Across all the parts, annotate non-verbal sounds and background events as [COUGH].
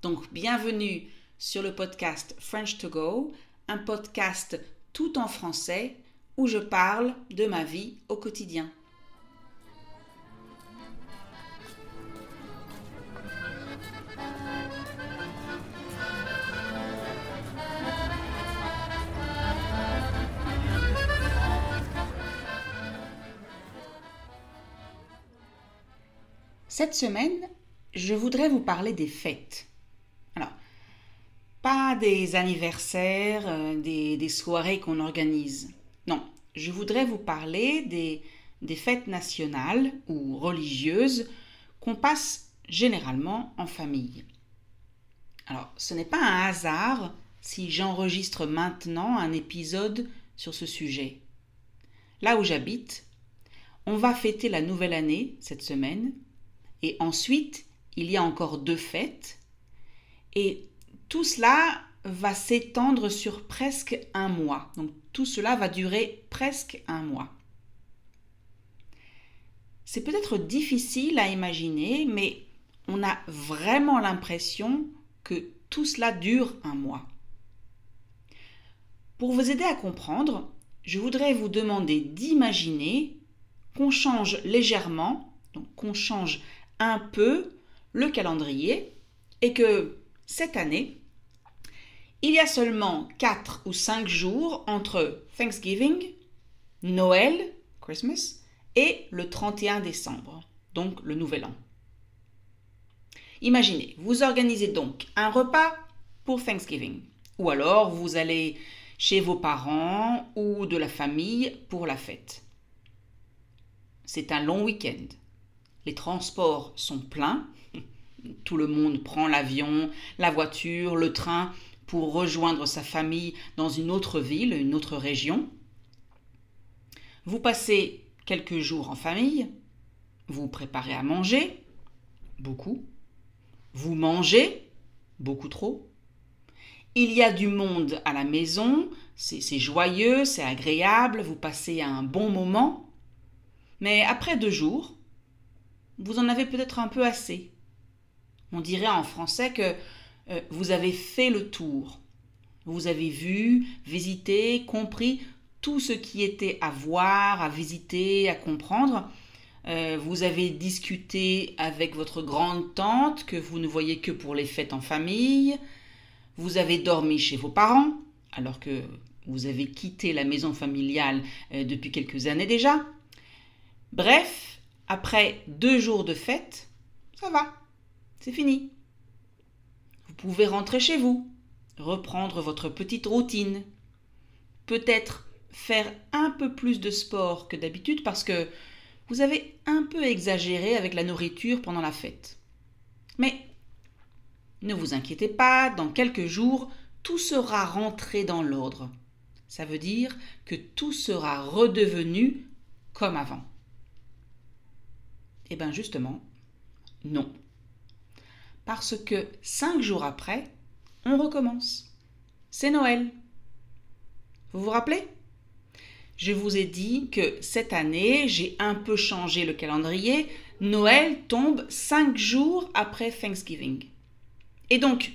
Donc, bienvenue sur le podcast French to Go, un podcast tout en français où je parle de ma vie au quotidien. Cette semaine, je voudrais vous parler des fêtes. Pas des anniversaires, euh, des, soirées qu'on organise. Non, je voudrais vous parler des, des fêtes nationales ou religieuses qu'on passe généralement en famille. Alors, ce n'est pas un hasard si j'enregistre maintenant un épisode sur ce sujet. Là où j'habite, on va fêter la nouvelle année cette semaine, et ensuite il y a encore deux fêtes, et tout cela va s'étendre sur presque un mois. Donc tout cela va durer presque un mois. C'est peut-être difficile à imaginer, mais on a vraiment l'impression que tout cela dure un mois. Pour vous aider à comprendre, je voudrais vous demander d'imaginer qu'on change légèrement, donc qu'on change un peu le calendrier et que cette année, il y a seulement 4 ou 5 jours entre Thanksgiving, Noël, Christmas, et le 31 décembre, donc le Nouvel An. Imaginez, vous organisez donc un repas pour Thanksgiving, ou alors vous allez chez vos parents ou de la famille pour la fête. C'est un long week-end. Les transports sont pleins [LAUGHS] tout le monde prend l'avion, la voiture, le train pour rejoindre sa famille dans une autre ville, une autre région. Vous passez quelques jours en famille, vous préparez à manger, beaucoup, vous mangez, beaucoup trop. Il y a du monde à la maison, c'est joyeux, c'est agréable, vous passez un bon moment, mais après deux jours, vous en avez peut-être un peu assez. On dirait en français que euh, vous avez fait le tour. Vous avez vu, visité, compris tout ce qui était à voir, à visiter, à comprendre. Euh, vous avez discuté avec votre grande tante que vous ne voyez que pour les fêtes en famille. Vous avez dormi chez vos parents alors que vous avez quitté la maison familiale euh, depuis quelques années déjà. Bref, après deux jours de fête, ça va. C'est fini. Pouvez rentrer chez vous, reprendre votre petite routine, peut-être faire un peu plus de sport que d'habitude parce que vous avez un peu exagéré avec la nourriture pendant la fête. Mais ne vous inquiétez pas, dans quelques jours, tout sera rentré dans l'ordre. Ça veut dire que tout sera redevenu comme avant. Eh bien justement, non parce que cinq jours après, on recommence. C'est Noël. Vous vous rappelez? Je vous ai dit que cette année, j'ai un peu changé le calendrier. Noël tombe cinq jours après Thanksgiving. Et donc,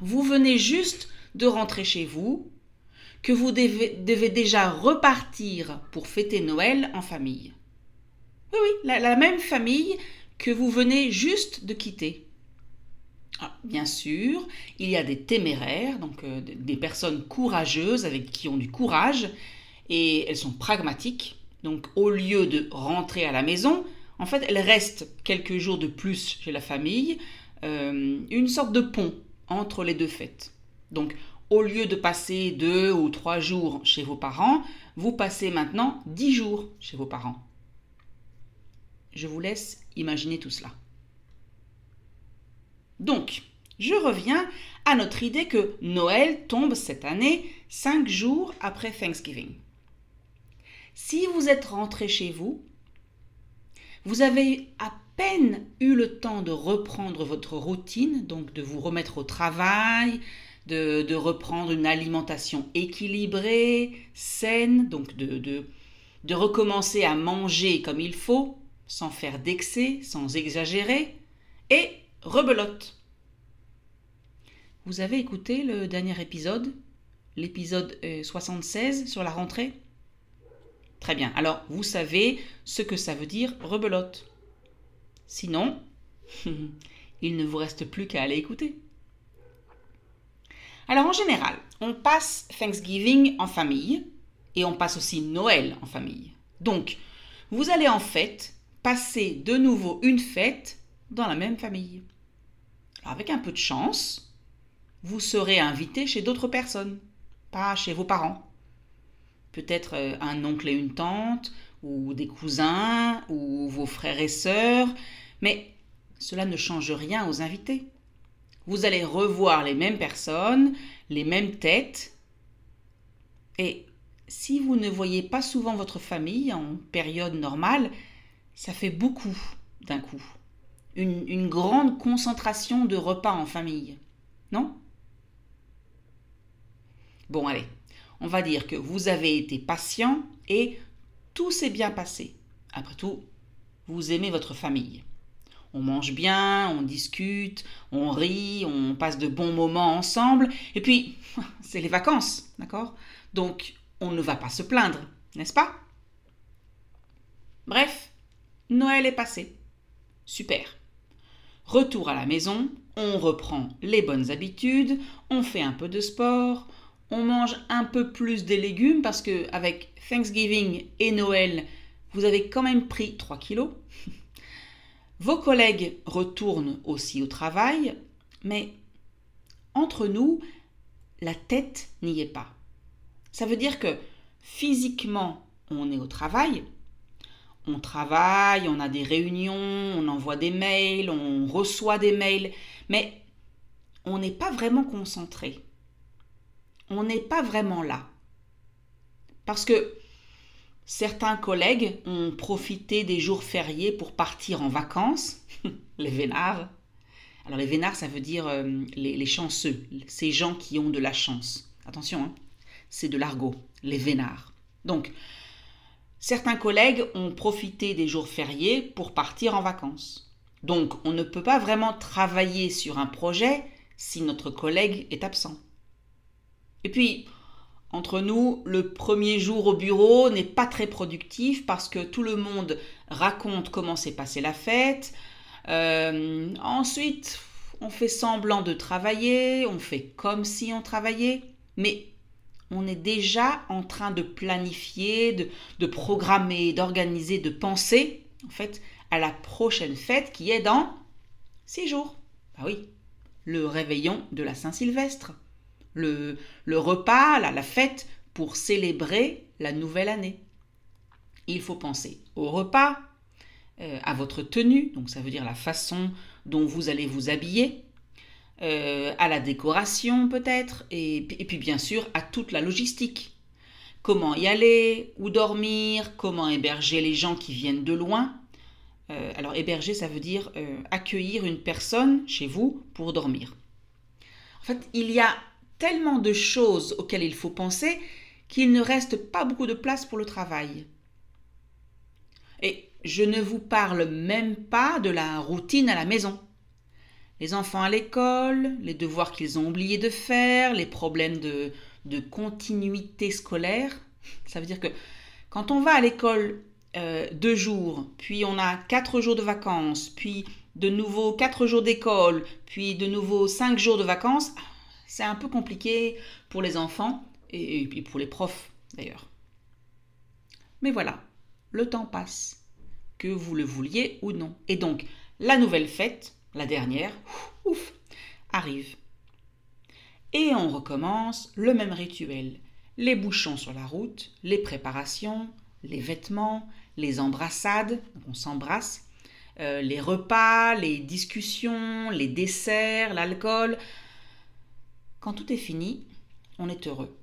vous venez juste de rentrer chez vous, que vous devez, déjà repartir pour fêter Noël en famille. Oui, oui, la même famille que vous venez juste de quitter. Ah, bien sûr, il y a des téméraires, donc euh, des personnes courageuses avec qui ont du courage et elles sont pragmatiques. Donc au lieu de rentrer à la maison, en fait, elles restent quelques jours de plus chez la famille, euh, une sorte de pont entre les deux fêtes. Donc au lieu de passer deux ou trois jours chez vos parents, vous passez maintenant dix jours chez vos parents. Je vous laisse imaginer tout cela. Donc, je reviens à notre idée que Noël tombe cette année cinq jours après Thanksgiving. Si vous êtes rentré chez vous, vous avez à peine eu le temps de reprendre votre routine, donc de vous remettre au travail, de, reprendre une alimentation équilibrée, saine, donc de, recommencer à manger comme il faut, sans faire d'excès, sans exagérer, et rebelote. Vous avez écouté le dernier épisode, l'épisode 76 euh, sur la rentrée? Très bien, alors vous savez ce que ça veut dire rebelote. Sinon, [LAUGHS] il ne vous reste plus qu'à aller écouter. Alors en général, on passe Thanksgiving en famille et on passe aussi Noël en famille. Donc, vous allez en fait passer de nouveau une fête dans la même famille. Avec un peu de chance, vous serez invité chez d'autres personnes, pas chez vos parents. Peut-être euh, un oncle et une tante, ou des cousins, ou vos frères et sœurs, mais cela ne change rien aux invités. Vous allez revoir les mêmes personnes, les mêmes têtes. Et si vous ne voyez pas souvent votre famille en période normale, ça fait beaucoup d'un coup. Une, une, grande concentration de repas en famille. Non? Bon, allez, on va dire que vous avez été patient et tout s'est bien passé. Après tout, vous aimez votre famille on mange bien, on discute, on rit, on passe de bons moments ensemble. Et puis, [LAUGHS] c'est les vacances, d'accord? Donc, on ne va pas se plaindre, n'est-ce pas? Bref, Noël est passé. Super. Retour à la maison, on reprend les bonnes habitudes, on fait un peu de sport, on mange un peu plus des légumes parce que avec Thanksgiving et Noël, vous avez quand même pris 3 kilos. [LAUGHS] Vos collègues retournent aussi au travail, mais entre nous, la tête n'y est pas. Ça veut dire que physiquement, on est au travail, on travaille, on a des réunions, on envoie des mails, on reçoit des mails, mais on n'est pas vraiment concentré. On n'est pas vraiment là. Parce que Certains collègues ont profité des jours fériés pour partir en vacances, [LAUGHS] les vénards. Alors les vénards, ça veut dire euh, les, chanceux, ces gens qui ont de la chance. Attention, hein, c'est de l'argot, les vénards. Donc, certains collègues ont profité des jours fériés pour partir en vacances. Donc, on ne peut pas vraiment travailler sur un projet si notre collègue est absent. Et puis, entre nous, le premier jour au bureau n'est pas très productif parce que tout le monde raconte comment s'est passée la fête. Euh, ensuite, on fait semblant de travailler, on fait comme si on travaillait, mais on est déjà en train de planifier, de, programmer, d'organiser, de penser, en fait, à la prochaine fête qui est dans six jours. Ah oui, le réveillon de la Saint-Sylvestre le, repas, la, fête pour célébrer la nouvelle année. Il faut penser au repas, euh, à votre tenue, donc ça veut dire la façon dont vous allez vous habiller, euh, à la décoration peut-être, et, puis bien sûr à toute la logistique. Comment y aller, où dormir, comment héberger les gens qui viennent de loin. Euh, alors héberger, ça veut dire accueillir une personne chez vous pour dormir. En fait, il y a tellement de choses auxquelles il faut penser qu'il ne reste pas beaucoup de place pour le travail. Et je ne vous parle même pas de la routine à la maison. Les enfants à l'école, les devoirs qu'ils ont oublié de faire, les problèmes de, de continuité scolaire. Ça veut dire que quand on va à l'école euh, deux jours, puis on a quatre jours de vacances, puis de nouveau quatre jours d'école, puis de nouveau cinq jours de vacances, c'est un peu compliqué pour les enfants et, puis pour les profs d'ailleurs. Mais voilà, le temps passe, que vous le vouliez ou non. Et donc, la nouvelle fête, la dernière, ouf, arrive. Et on recommence le même rituel. Les bouchons sur la route, les préparations, les vêtements, les embrassades, on s'embrasse, euh, les repas, les discussions, les desserts, l'alcool. Quand tout est fini, on est heureux.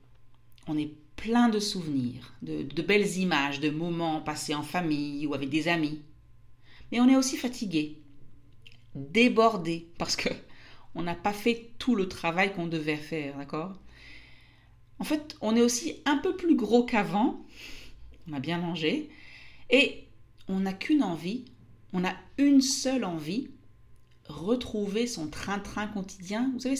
On est plein de souvenirs, de, de belles images, de moments passés en famille ou avec des amis. Mais on est aussi fatigué, débordé, parce que [LAUGHS] on n'a pas fait tout le travail qu'on devait faire, d'accord? En fait, on est aussi un peu plus gros qu'avant, on a bien mangé, et on n'a qu'une envie, on a une seule envie, retrouver son train-train quotidien. Vous savez,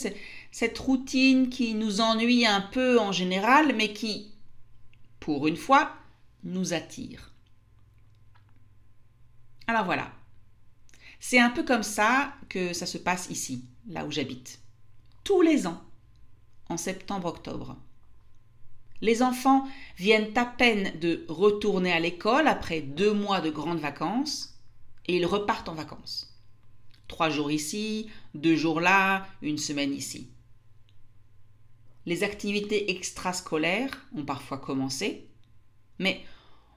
cette routine qui nous ennuie un peu en général, mais qui, pour une fois, nous attire. Alors voilà. C'est un peu comme ça que ça se passe ici, là où j'habite. Tous les ans, en septembre-octobre. Les enfants viennent à peine de retourner à l'école après deux mois de grandes vacances et ils repartent en vacances. Trois jours ici, deux jours là, une semaine ici. Les activités extrascolaires ont parfois commencé, mais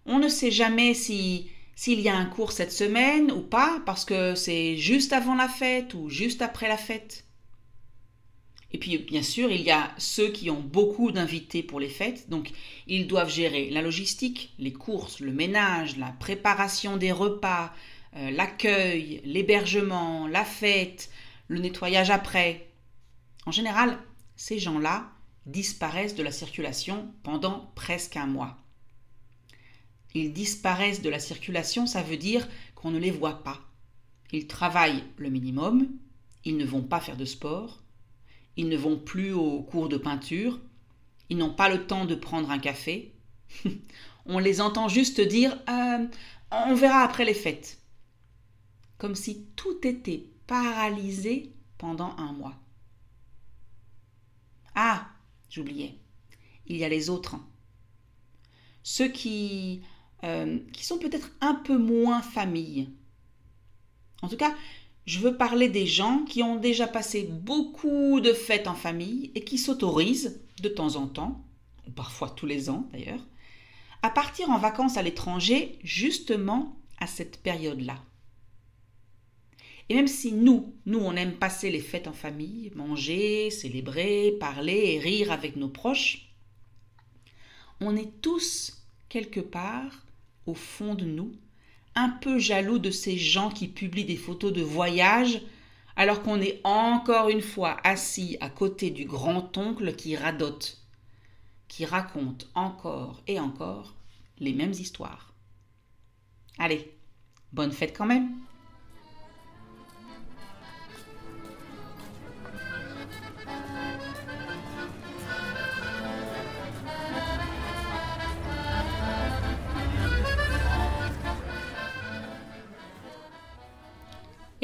on ne sait jamais si s'il y a un cours cette semaine ou pas, parce que c'est juste avant la fête ou juste après la fête. Et puis, bien sûr, il y a ceux qui ont beaucoup d'invités pour les fêtes, donc ils doivent gérer la logistique, les courses, le ménage, la préparation des repas, euh, l'accueil, l'hébergement, la fête, le nettoyage après. En général, ces gens-là disparaissent de la circulation pendant presque un mois. Ils disparaissent de la circulation, ça veut dire qu'on ne les voit pas. Ils travaillent le minimum, ils ne vont pas faire de sport, ils ne vont plus au cours de peinture, ils n'ont pas le temps de prendre un café. [LAUGHS] on les entend juste dire euh, on verra après les fêtes. Comme si tout était paralysé pendant un mois. Ah, j'oubliais, il y a les autres. Ceux qui euh, qui sont peut-être un peu moins famille. En tout cas, je veux parler des gens qui ont déjà passé beaucoup de fêtes en famille et qui s'autorisent, de temps en temps, ou parfois tous les ans d'ailleurs, à partir en vacances à l'étranger justement à cette période-là. Et même si nous, nous, on aime passer les fêtes en famille, manger, célébrer, parler et rire avec nos proches, on est tous, quelque part, au fond de nous, un peu jaloux de ces gens qui publient des photos de voyage alors qu'on est encore une fois assis à côté du grand-oncle qui radote, qui raconte encore et encore les mêmes histoires. Allez, bonne fête quand même